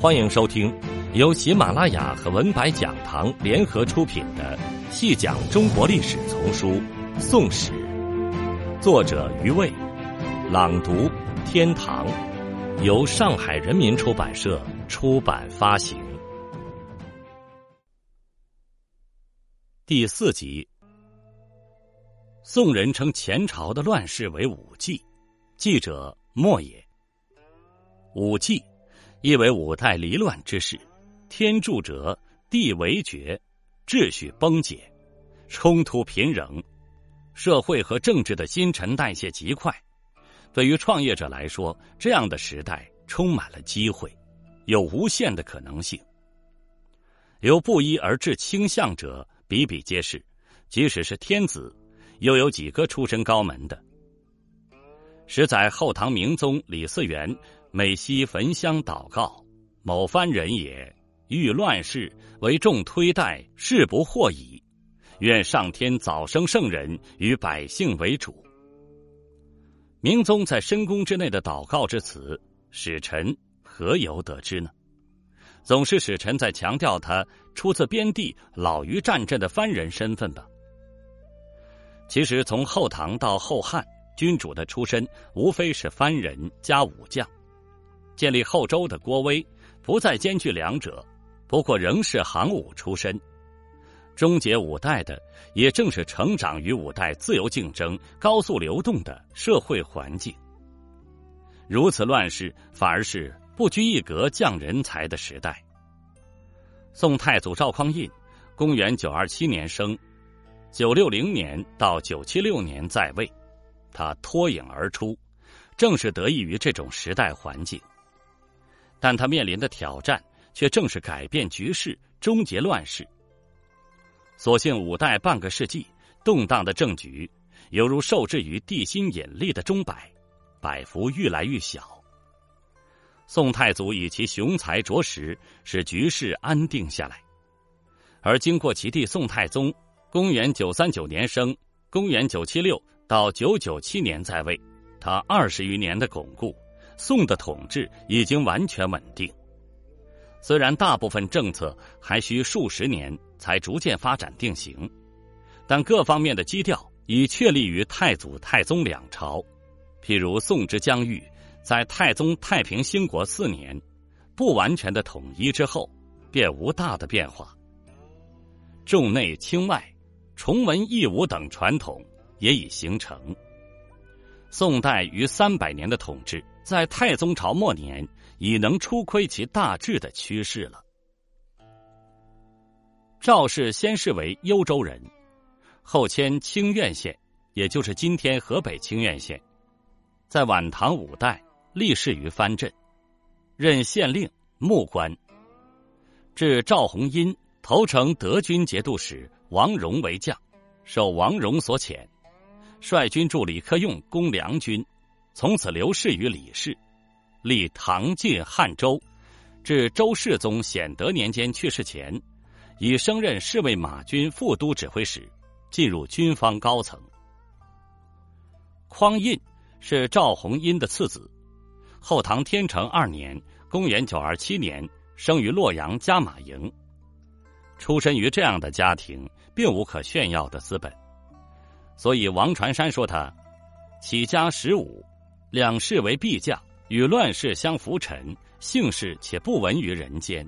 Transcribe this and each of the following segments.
欢迎收听由喜马拉雅和文白讲堂联合出品的《细讲中国历史丛书·宋史》，作者余卫，朗读天堂，由上海人民出版社出版发行。第四集，宋人称前朝的乱世为五纪，记者莫也。五纪。意为五代离乱之势，天柱折，地为绝，秩序崩解，冲突频仍，社会和政治的新陈代谢极快。对于创业者来说，这样的时代充满了机会，有无限的可能性。由不一而治倾向者比比皆是，即使是天子，又有几个出身高门的？实在后唐明宗李嗣源。每夕焚香祷告，某番人也，欲乱世为众推戴，事不惑矣。愿上天早生圣人，与百姓为主。明宗在深宫之内的祷告之词，使臣何由得知呢？总是使臣在强调他出自边地、老于战阵的藩人身份吧。其实从后唐到后汉，君主的出身无非是藩人加武将。建立后周的郭威，不再兼具两者，不过仍是行伍出身。终结五代的，也正是成长于五代自由竞争、高速流动的社会环境。如此乱世，反而是不拘一格降人才的时代。宋太祖赵匡胤，公元九二七年生，九六零年到九七六年在位，他脱颖而出，正是得益于这种时代环境。但他面临的挑战却正是改变局势、终结乱世。所幸五代半个世纪动荡的政局，犹如受制于地心引力的钟摆，摆幅愈来愈小。宋太祖以其雄才卓识，使局势安定下来。而经过其弟宋太宗，公元九三九年生，公元九七六到九九七年在位，他二十余年的巩固。宋的统治已经完全稳定，虽然大部分政策还需数十年才逐渐发展定型，但各方面的基调已确立于太祖、太宗两朝。譬如宋之疆域，在太宗太平兴国四年，不完全的统一之后，便无大的变化。重内轻外、崇文抑武等传统也已形成。宋代逾三百年的统治。在太宗朝末年，已能初窥其大致的趋势了。赵氏先是为幽州人，后迁清苑县，也就是今天河北清苑县。在晚唐五代，立仕于藩镇，任县令、牧官。至赵弘殷投诚德军节度使王荣为将，受王荣所遣，率军助李克用攻梁军。从此留仕于李氏，立唐晋汉周，至周世宗显德年间去世前，已升任侍卫马军副都指挥使，进入军方高层。匡胤是赵弘殷的次子，后唐天成二年（公元九二七年）生于洛阳加马营，出身于这样的家庭，并无可炫耀的资本，所以王传山说他起家十五。两世为裨将，与乱世相浮沉，姓氏且不闻于人间。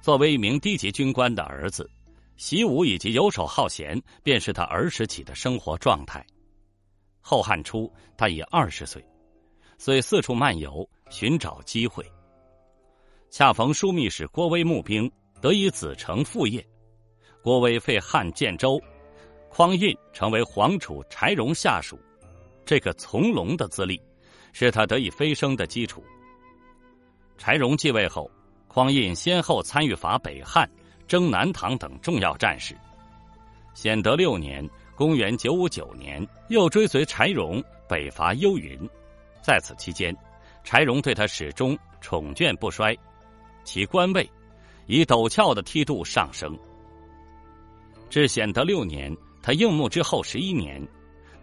作为一名低级军官的儿子，习武以及游手好闲，便是他儿时起的生活状态。后汉初，他已二十岁，遂四处漫游，寻找机会。恰逢枢密使郭威募兵，得以子承父业。郭威废汉建州，匡胤成为皇储柴荣下属。这个从龙的资历，是他得以飞升的基础。柴荣继位后，匡胤先后参与伐北汉、征南唐等重要战事。显德六年（公元959年），又追随柴荣北伐幽云。在此期间，柴荣对他始终宠眷不衰，其官位以陡峭的梯度上升。至显德六年，他应募之后十一年。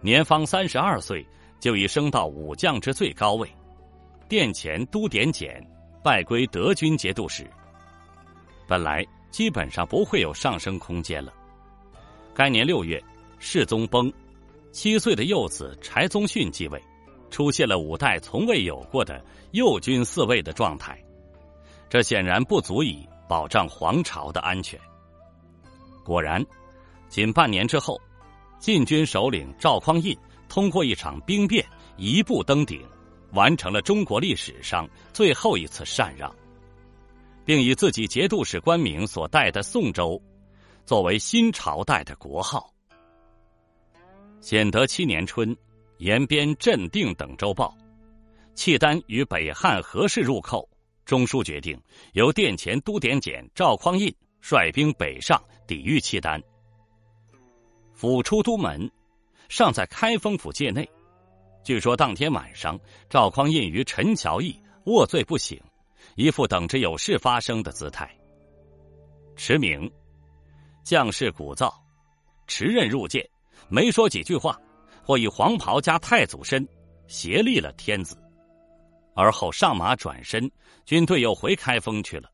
年方三十二岁，就已升到武将之最高位，殿前都点检，拜归德军节度使。本来基本上不会有上升空间了。该年六月，世宗崩，七岁的幼子柴宗训继位，出现了五代从未有过的右军四位的状态。这显然不足以保障皇朝的安全。果然，仅半年之后，禁军首领赵匡胤通过一场兵变，一步登顶，完成了中国历史上最后一次禅让，并以自己节度使官名所带的宋州，作为新朝代的国号。显德七年春，延边、镇定等州报，契丹与北汉何氏入寇。中书决定由殿前都点检赵匡胤率兵北上抵御契丹。甫出都门，尚在开封府界内。据说当天晚上，赵匡胤与陈乔义卧醉不醒，一副等着有事发生的姿态。驰名，将士鼓噪，持刃入见，没说几句话，或以黄袍加太祖身，协立了天子。而后上马转身，军队又回开封去了。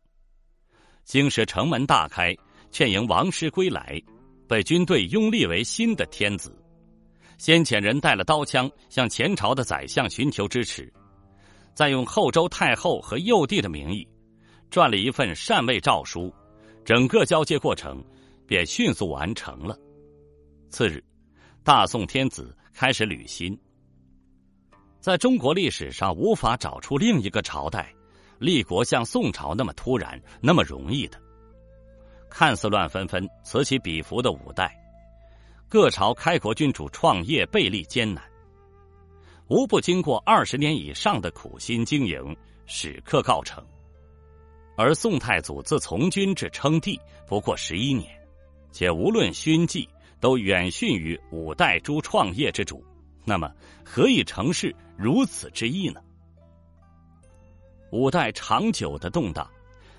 京师城门大开，劝迎王师归来，被军队拥立为新的天子。先遣人带了刀枪向前朝的宰相寻求支持，再用后周太后和幼帝的名义，撰了一份禅位诏书，整个交接过程便迅速完成了。次日，大宋天子开始履新。在中国历史上，无法找出另一个朝代立国像宋朝那么突然、那么容易的。看似乱纷纷、此起彼伏的五代，各朝开国君主创业倍力艰难，无不经过二十年以上的苦心经营，史刻告成。而宋太祖自从军至称帝不过十一年，且无论勋绩都远逊于五代诸创业之主。那么，何以成事如此之易呢？五代长久的动荡，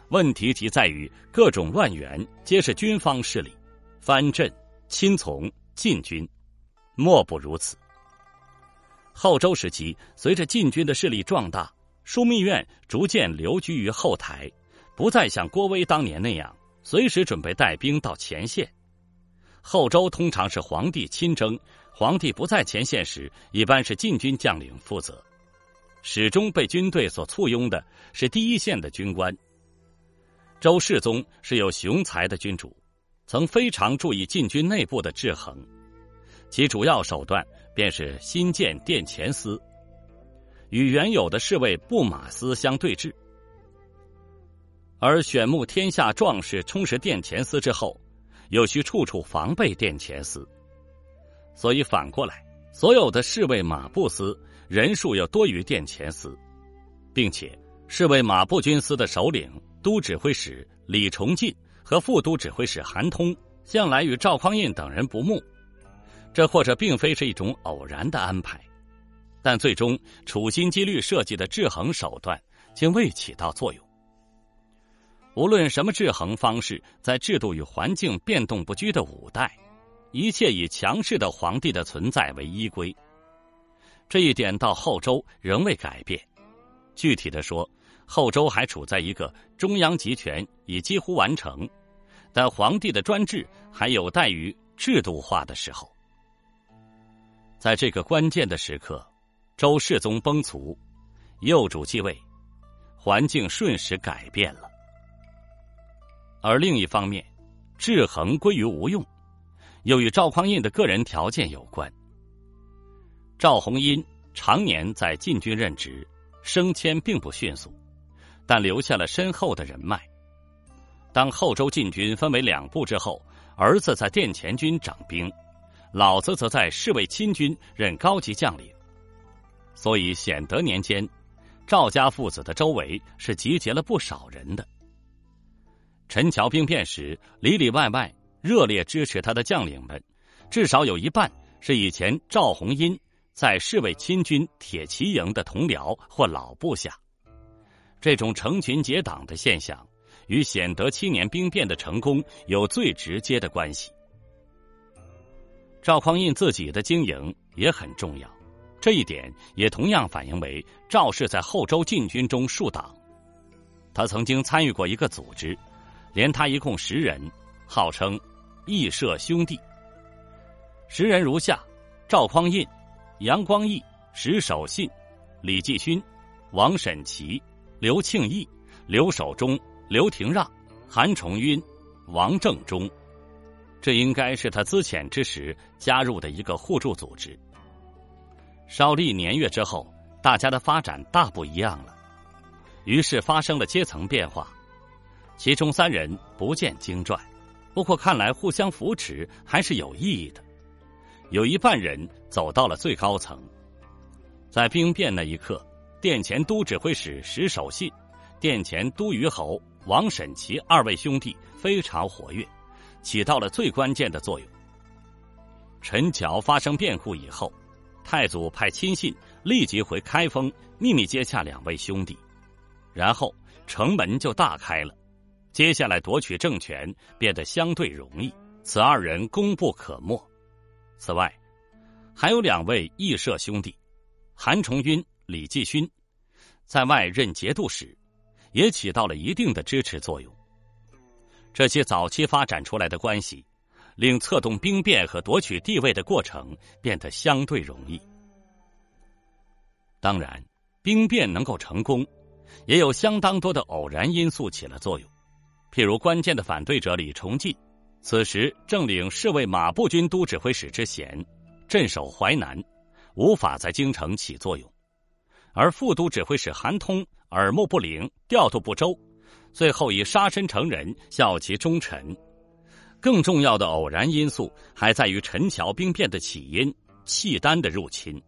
问题即在于各种乱源皆是军方势力，藩镇、亲从、禁军，莫不如此。后周时期，随着禁军的势力壮大，枢密院逐渐留居于后台，不再像郭威当年那样随时准备带兵到前线。后周通常是皇帝亲征。皇帝不在前线时，一般是禁军将领负责，始终被军队所簇拥的是第一线的军官。周世宗是有雄才的君主，曾非常注意禁军内部的制衡，其主要手段便是新建殿前司，与原有的侍卫布马司相对峙。而选募天下壮士充实殿前司之后，又需处处防备殿前司。所以反过来，所有的侍卫马步司人数要多于殿前司，并且侍卫马步军司的首领都指挥使李崇进和副都指挥使韩通向来与赵匡胤等人不睦，这或者并非是一种偶然的安排，但最终处心积虑设计的制衡手段竟未起到作用。无论什么制衡方式，在制度与环境变动不居的五代。一切以强势的皇帝的存在为依归，这一点到后周仍未改变。具体的说，后周还处在一个中央集权已几乎完成，但皇帝的专制还有待于制度化的时候。在这个关键的时刻，周世宗崩殂，幼主继位，环境瞬时改变了。而另一方面，制衡归于无用。又与赵匡胤的个人条件有关。赵弘殷常年在禁军任职，升迁并不迅速，但留下了深厚的人脉。当后周禁军分为两部之后，儿子在殿前军掌兵，老子则在侍卫亲军任高级将领。所以显德年间，赵家父子的周围是集结了不少人的。陈桥兵变时，里里外外。热烈支持他的将领们，至少有一半是以前赵弘殷在侍卫亲军铁骑营的同僚或老部下。这种成群结党的现象，与显德七年兵变的成功有最直接的关系。赵匡胤自己的经营也很重要，这一点也同样反映为赵氏在后周禁军中树党。他曾经参与过一个组织，连他一共十人，号称义社兄弟。十人如下：赵匡胤、杨光义、石守信、李继勋、王审琦、刘庆义、刘守忠、刘廷让、韩崇晕、王正忠。这应该是他资遣之时加入的一个互助组织。稍历年月之后，大家的发展大不一样了，于是发生了阶层变化。其中三人不见经传，不过看来互相扶持还是有意义的。有一半人走到了最高层，在兵变那一刻，殿前都指挥使石守信、殿前都虞侯王审琦二位兄弟非常活跃，起到了最关键的作用。陈桥发生变故以后，太祖派亲信立即回开封秘密接洽两位兄弟，然后城门就大开了，接下来夺取政权变得相对容易。此二人功不可没。此外，还有两位义社兄弟，韩重晕、李继勋，在外任节度使，也起到了一定的支持作用。这些早期发展出来的关系，令策动兵变和夺取地位的过程变得相对容易。当然，兵变能够成功，也有相当多的偶然因素起了作用，譬如关键的反对者李崇进。此时正领侍卫马步军都指挥使之衔，镇守淮南，无法在京城起作用；而副都指挥使韩通耳目不灵，调度不周，最后以杀身成仁，效其忠臣。更重要的偶然因素还在于陈桥兵变的起因——契丹的入侵。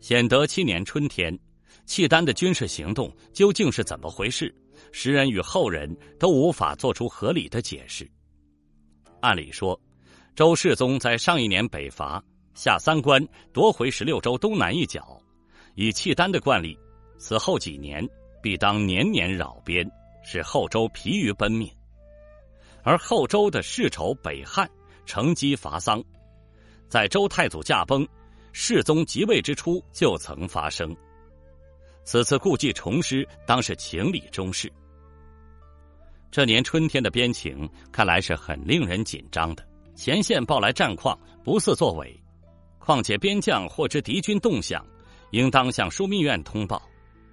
显德七年春天，契丹的军事行动究竟是怎么回事？时人与后人都无法做出合理的解释。按理说，周世宗在上一年北伐，下三关，夺回十六州东南一角，以契丹的惯例，此后几年必当年年扰边，使后周疲于奔命。而后周的世仇北汉乘机伐桑，在周太祖驾崩、世宗即位之初就曾发生。此次故技重施，当是情理中事。这年春天的边情看来是很令人紧张的，前线报来战况不似作伪，况且边将获知敌军动向，应当向枢密院通报，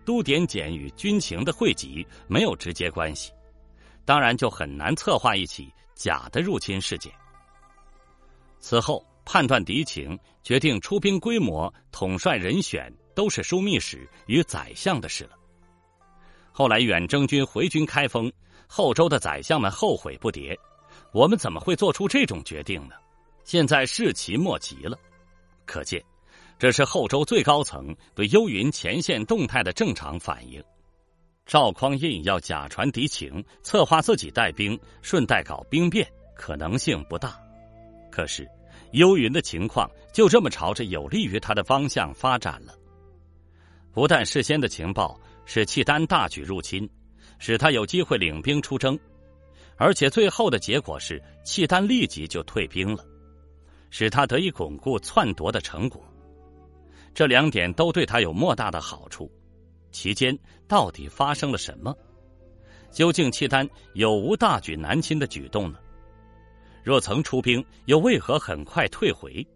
都点检与军情的汇集没有直接关系，当然就很难策划一起假的入侵事件。此后判断敌情、决定出兵规模、统帅人选。都是枢密使与宰相的事了。后来远征军回军开封，后周的宰相们后悔不迭。我们怎么会做出这种决定呢？现在事期莫及了。可见，这是后周最高层对幽云前线动态的正常反应。赵匡胤要假传敌情，策划自己带兵，顺带搞兵变，可能性不大。可是，幽云的情况就这么朝着有利于他的方向发展了。不但事先的情报使契丹大举入侵，使他有机会领兵出征，而且最后的结果是契丹立即就退兵了，使他得以巩固篡夺的成果。这两点都对他有莫大的好处。其间到底发生了什么？究竟契丹有无大举南侵的举动呢？若曾出兵，又为何很快退回？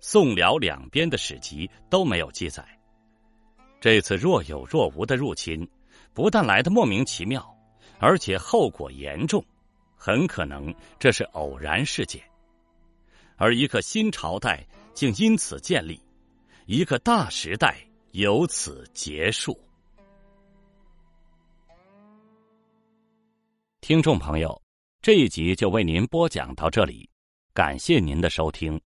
宋辽两边的史籍都没有记载。这次若有若无的入侵，不但来的莫名其妙，而且后果严重，很可能这是偶然事件，而一个新朝代竟因此建立，一个大时代由此结束。听众朋友，这一集就为您播讲到这里，感谢您的收听。